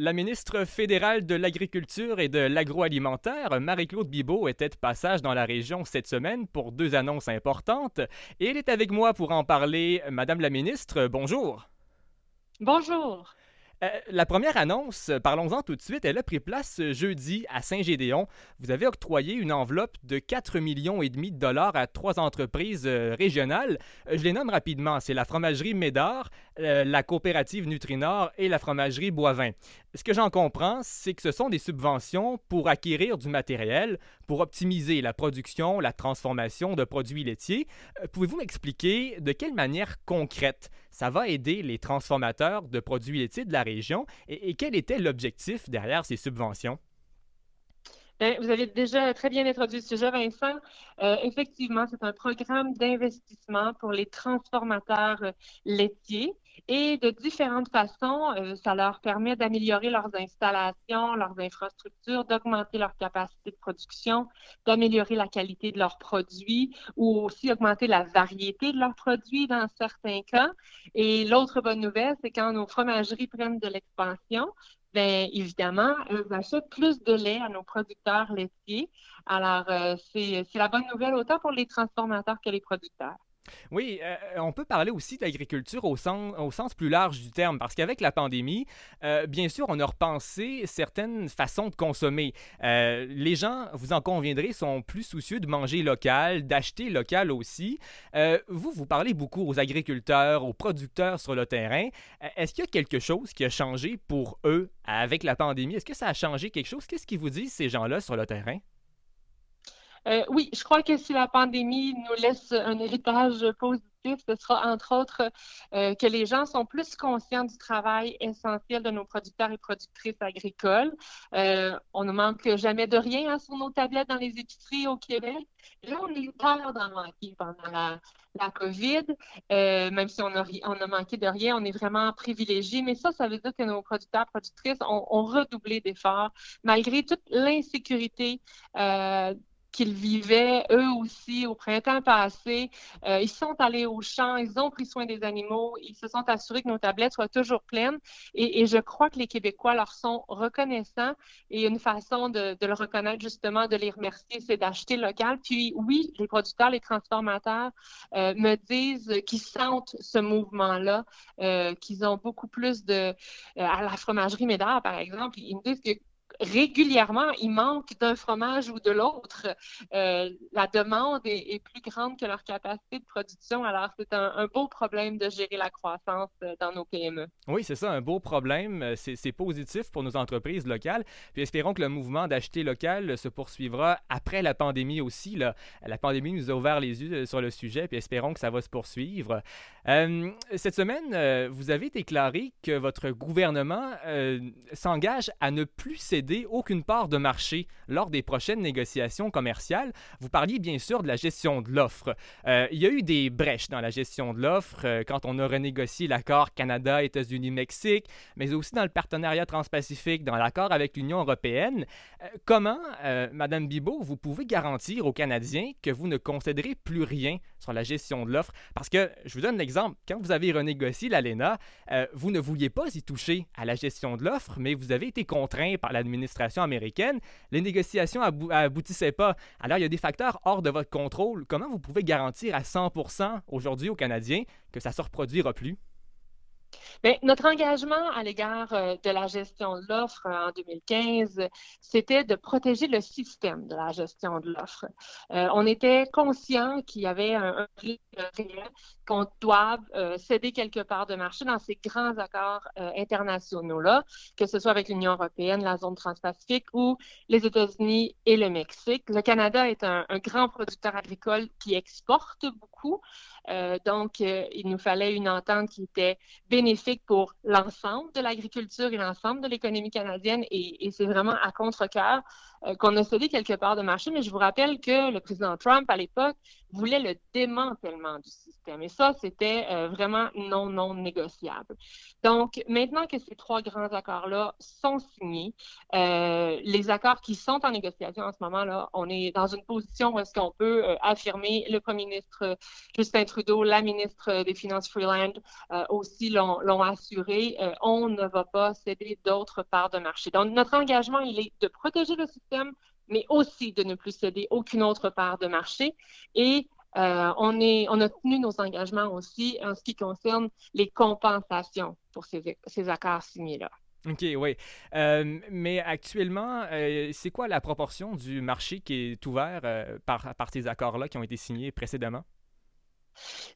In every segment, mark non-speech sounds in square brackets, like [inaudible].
La ministre fédérale de l'Agriculture et de l'Agroalimentaire, Marie-Claude Bibeau, était de passage dans la région cette semaine pour deux annonces importantes et elle est avec moi pour en parler. Madame la ministre, bonjour. Bonjour. Euh, la première annonce, parlons-en tout de suite, elle a pris place jeudi à Saint-Gédéon. Vous avez octroyé une enveloppe de 4 millions et demi de dollars à trois entreprises euh, régionales. Euh, je les nomme rapidement, c'est la fromagerie Médard, la coopérative Nutrinor et la fromagerie Boivin. Ce que j'en comprends, c'est que ce sont des subventions pour acquérir du matériel, pour optimiser la production, la transformation de produits laitiers. Pouvez-vous m'expliquer de quelle manière concrète ça va aider les transformateurs de produits laitiers de la région et, quel était l'objectif derrière ces subventions? Ben, vous avez déjà très bien introduit le sujet, Vincent. Euh, effectivement, c'est un programme d'investissement pour les transformateurs euh, laitiers et de différentes façons, euh, ça leur permet d'améliorer leurs installations, leurs infrastructures, d'augmenter leur capacité de production, d'améliorer la qualité de leurs produits ou aussi augmenter la variété de leurs produits dans certains cas. Et l'autre bonne nouvelle, c'est quand nos fromageries prennent de l'expansion, bien évidemment, eux achètent plus de lait à nos producteurs laitiers. Alors, euh, c'est la bonne nouvelle autant pour les transformateurs que les producteurs. Oui, euh, on peut parler aussi de l'agriculture au sens, plus large du terme, parce qu'avec la pandémie, euh, bien sûr, on a repensé certaines façons de consommer. les gens, vous en conviendrez, sont plus soucieux de manger local, d'acheter local aussi. vous, vous parlez beaucoup aux agriculteurs, aux producteurs sur le terrain. Est-ce qu'il y a quelque chose qui a changé pour eux avec la pandémie? Est-ce que ça a changé quelque chose? Qu'est-ce qu'ils vous disent, ces gens-là, sur le terrain? Euh, oui, je crois que si la pandémie nous laisse un héritage positif, ce sera entre autres euh, que les gens sont plus conscients du travail essentiel de nos producteurs et productrices agricoles. Euh, on ne manque jamais de rien hein, sur nos tablettes dans les épiceries au Québec. Là, on est peur d'en manquer pendant la, COVID. même si on a manqué de rien, on est vraiment privilégié. Mais ça, ça veut dire que nos producteurs et productrices ont, ont redoublé d'efforts malgré toute l'insécurité qu'ils vivaient eux aussi au printemps passé. Euh, ils sont allés au champ, ils ont pris soin des animaux, ils se sont assurés que nos tablettes soient toujours pleines. Et, je crois que les Québécois leur sont reconnaissants. Et une façon de, le reconnaître, justement, de les remercier, c'est d'acheter local. Puis oui, les producteurs, les transformateurs euh, me disent qu'ils sentent ce mouvement-là, euh, qu'ils ont beaucoup plus de... à la fromagerie Médard, par exemple, ils me disent que régulièrement, il manque d'un fromage ou de l'autre. Euh, la demande est, plus grande que leur capacité de production. Alors, c'est un, beau problème de gérer la croissance euh, dans nos PME. Oui, c'est ça, un beau problème. Euh, c'est positif pour nos entreprises locales. Puis espérons que le mouvement d'acheter local se poursuivra après la pandémie aussi. La pandémie nous a ouvert les yeux sur le sujet, puis espérons que ça va se poursuivre. cette semaine, vous avez déclaré que votre gouvernement s'engage à ne plus céder aucune part de marché lors des prochaines négociations commerciales. Vous parliez bien sûr de la gestion de l'offre. Euh, il y a eu des brèches dans la gestion de l'offre euh, quand on a renégocié l'accord Canada, États-Unis, Mexique, mais aussi dans le partenariat transpacifique, dans l'accord avec l'Union européenne. Euh, comment, Madame Bibot, vous pouvez garantir aux Canadiens que vous ne concéderez plus rien sur la gestion de l'offre? Parce que, je vous donne l'exemple, quand vous avez renégocié l'ALENA, vous ne vouliez pas y toucher à la gestion de l'offre, mais vous avez été contraint par l'administration administration américaine, les négociations aboutissaient pas. Alors, il y a des facteurs hors de votre contrôle. Comment vous pouvez garantir à 100% aujourd'hui aux Canadiens que ça ne se reproduira plus? Bien, notre engagement à l'égard euh, de la gestion de l'offre en 2015, c'était de protéger le système de la gestion de l'offre. Euh, on était conscient qu'il y avait un, un qu'on doit euh, céder quelque part de marché dans ces grands accords internationaux-là, que ce soit avec l'Union européenne, la zone transpacifique ou les États-Unis et le Mexique. Le Canada est un, grand producteur agricole qui exporte beaucoup. Euh, donc, euh, il nous fallait une entente qui était bénéfique pour l'ensemble de l'agriculture et l'ensemble de l'économie canadienne. Et, c'est vraiment à contre-cœur euh, qu'on a cédé quelque part de marché. Mais je vous rappelle que le président Trump, à l'époque, voulait le démantèlement du système. Et ça, c'était vraiment non, non négociable. Donc, maintenant que ces trois grands accords-là sont signés, les accords qui sont en négociation en ce moment-là, on est dans une position où est-ce qu'on peut affirmer, le premier ministre Justin Trudeau, la ministre des Finances Freeland, euh, aussi l'ont l'ont assuré, on ne va pas céder d'autres parts de marché. Donc, notre engagement, il est de protéger le système, mais aussi de ne plus céder aucune autre part de marché. Et on, est, on a tenu nos engagements aussi en ce qui concerne les compensations pour ces, ces accords signés-là. OK, oui. Euh, mais actuellement, euh, c'est quoi la proportion du marché qui est ouvert euh, par, par ces accords-là qui ont été signés précédemment?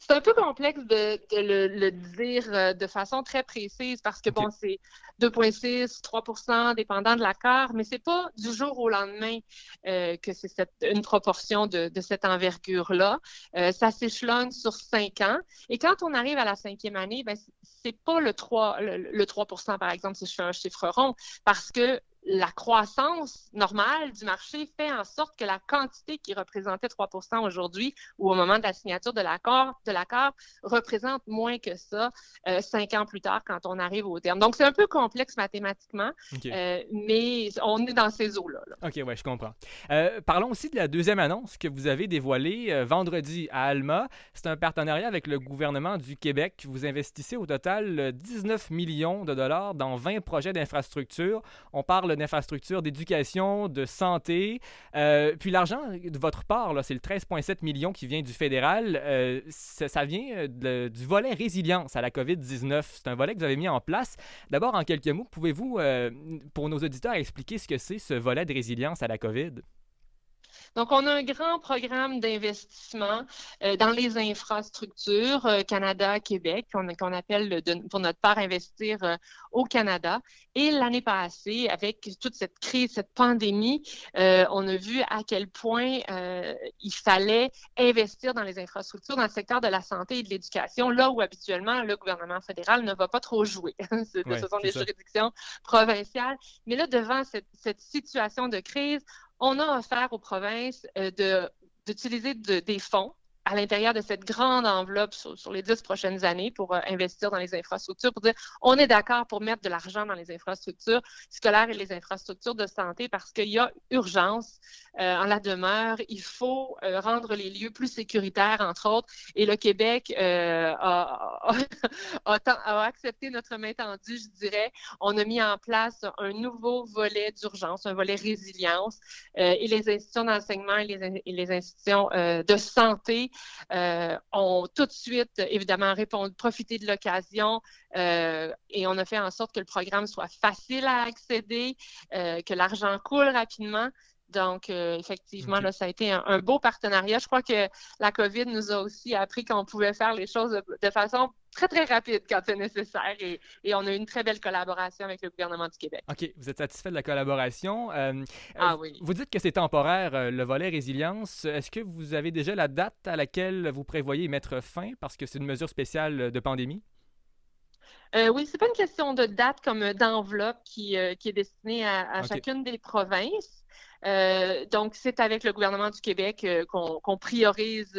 C'est un peu complexe de, le, dire euh, de façon très précise parce que, bon, c'est 2,6, 3% dépendant de l'accord, mais c'est pas du jour au lendemain euh, que c'est une proportion de, cette envergure-là. Euh, ça s'échelonne sur cinq ans. Et quand on arrive à la cinquième année, ben, c'est pas le 3, le, le 3 par exemple, si je fais un chiffre rond, parce que la croissance normale du marché fait en sorte que la quantité qui représentait 3% aujourd'hui ou au moment de la signature de l'accord de l'accord représente moins que ça euh, cinq ans plus tard quand on arrive au terme. Donc c'est un peu complexe mathématiquement, euh, mais on est dans ces eaux-là. OK, ouais, je comprends. Euh, parlons aussi de la deuxième annonce que vous avez dévoilée vendredi à Alma. C'est un partenariat avec le gouvernement du Québec. Vous investissez au total 19 millions de dollars dans 20 projets d'infrastructure. On parle d'infrastructures, d'éducation, de santé. Euh, puis l'argent de votre part, c'est le 13,7 millions qui vient du fédéral. Euh, ça, vient euh, du volet résilience à la COVID-19. C'est un volet que vous avez mis en place. D'abord, en quelques mots, pouvez-vous, pour nos auditeurs, expliquer ce que c'est ce volet de résilience à la COVID? Donc, on a un grand programme d'investissement euh, dans les infrastructures euh, Canada-Québec, qu'on appelle pour notre part investir euh, au Canada. Et l'année passée, avec toute cette crise, cette pandémie, on a vu à quel point il fallait investir dans les infrastructures dans le secteur de la santé et de l'éducation, là où habituellement le gouvernement fédéral ne va pas trop jouer. [laughs] ce sont des juridictions provinciales. Mais là, devant cette, cette situation de crise, on a offert aux provinces euh, d'utiliser des fonds à l'intérieur de cette grande enveloppe sur, les dix prochaines années pour euh, investir dans les infrastructures, pour dire on est d'accord pour mettre de l'argent dans les infrastructures scolaires et les infrastructures de santé parce qu'il y a urgence euh, en la demeure. Il faut euh, rendre les lieux plus sécuritaires, entre autres. Et le Québec a, a, accepté notre main tendue, je dirais. On a mis en place un nouveau volet d'urgence, un volet résilience. et les institutions d'enseignement et les, et les institutions de santé euh, ont tout de suite, évidemment, répondu, profité de l'occasion euh, et on a fait en sorte que le programme soit facile à accéder, euh, que l'argent coule rapidement. Donc, effectivement, là, ça a été un, beau partenariat. Je crois que la COVID nous a aussi appris qu'on pouvait faire les choses de façon très, très rapide quand c'est nécessaire et, on a eu une très belle collaboration avec le gouvernement du Québec. OK. Vous êtes satisfait de la collaboration. Euh, euh, ah oui. Vous dites que c'est temporaire, euh, le volet résilience. Est-ce que vous avez déjà la date à laquelle vous prévoyez mettre fin parce que c'est une mesure spéciale de pandémie? Euh, oui, c'est pas une question de date comme d'enveloppe qui, qui, est destinée à, chacune des provinces. Donc, c'est avec le gouvernement du Québec qu'on priorise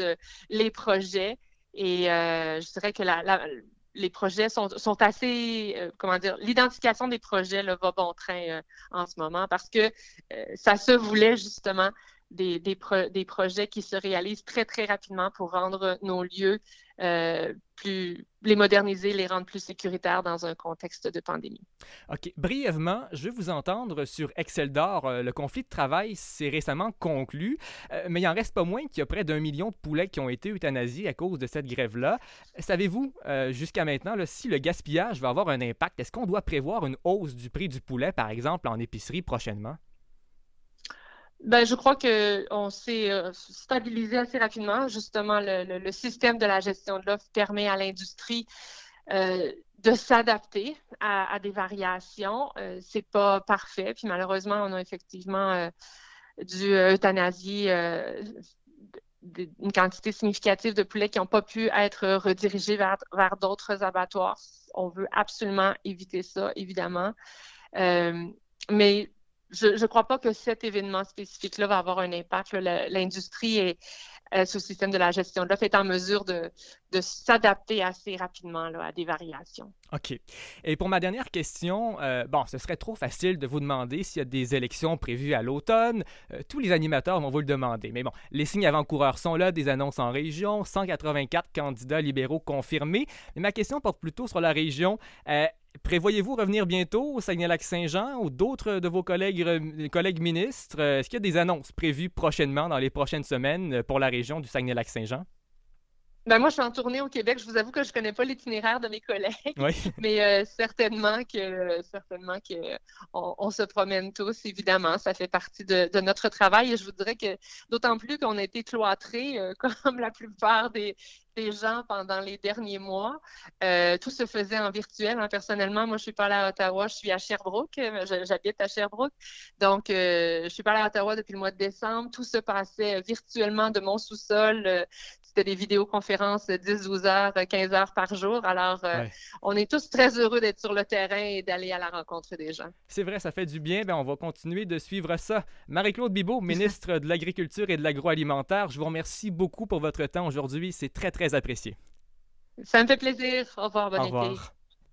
les projets. Et euh, je dirais que les projets sont, assez, euh, comment dire, l'identification des projets va bon train euh, en ce moment parce que ça se voulait justement des, des, projets qui se réalisent très, très rapidement pour rendre nos lieux euh, plus, les moderniser, les rendre plus sécuritaires dans un contexte de pandémie. OK. Brièvement, je vais vous entendre sur Excel d'or. Euh, le conflit de travail s'est récemment conclu, euh, mais il en reste pas moins qu'il y a près d'un million de poulets qui ont été euthanasiés à cause de cette grève-là. Savez-vous, jusqu'à maintenant, si le gaspillage va avoir un impact, est-ce qu'on doit prévoir une hausse du prix du poulet, par exemple, en épicerie prochainement? Ben, je crois qu'on s'est euh, stabilisé assez rapidement. Justement, le, système de la gestion de l'offre permet à l'industrie euh, de s'adapter à, des variations. Euh, c'est pas parfait. Puis malheureusement, on a effectivement dû euthanasier une quantité significative de poulets qui n'ont pas pu être redirigés vers, vers d'autres abattoirs. On veut absolument éviter ça, évidemment. mais je ne crois pas que cet événement spécifique-là va avoir un impact. L'industrie ce système de la gestion de l'offre est en mesure de, s'adapter assez rapidement à des variations. OK. Et pour ma dernière question, bon, ce serait trop facile de vous demander s'il y a des élections prévues à l'automne. tous les animateurs vont vous le demander. Mais bon, les signes avant-coureurs sont là, des annonces en région, 184 candidats libéraux confirmés. Mais ma question porte plutôt sur la région. Euh, prévoyez-vous revenir bientôt au Saguenay-Lac-Saint-Jean ou d'autres de vos collègues, euh, ministres? Euh, est-ce qu'il y a des annonces prévues prochainement dans les prochaines semaines pour la région du Saguenay-Lac-Saint-Jean? Ben moi, je suis en tournée au Québec. Je vous avoue que je connais pas l'itinéraire de mes collègues, [laughs] mais certainement que certainement que on, se promène tous. Évidemment, ça fait partie de, notre travail. Et je vous dirais que d'autant plus qu'on a été cloîtrés, [laughs] comme la plupart des, des gens pendant les derniers mois. Euh, tout se faisait en virtuel. Hein. Personnellement, moi, je suis pas allée à Ottawa, je suis à Sherbrooke. Euh, j'habite à Sherbrooke. Donc, euh, je suis pas allée à Ottawa depuis le mois de décembre. Tout se passait virtuellement de mon sous-sol. C'était des vidéoconférences 10, 12 heures, 15 heures par jour. Alors, on est tous très heureux d'être sur le terrain et d'aller à la rencontre des gens. C'est vrai, ça fait du bien. Bien, on va continuer de suivre ça. Marie-Claude Bibeau, [laughs] ministre de l'Agriculture et de l'Agroalimentaire, je vous remercie beaucoup pour votre temps aujourd'hui. C'est très, très apprécié. Ça me fait plaisir. Au revoir, bon Au revoir.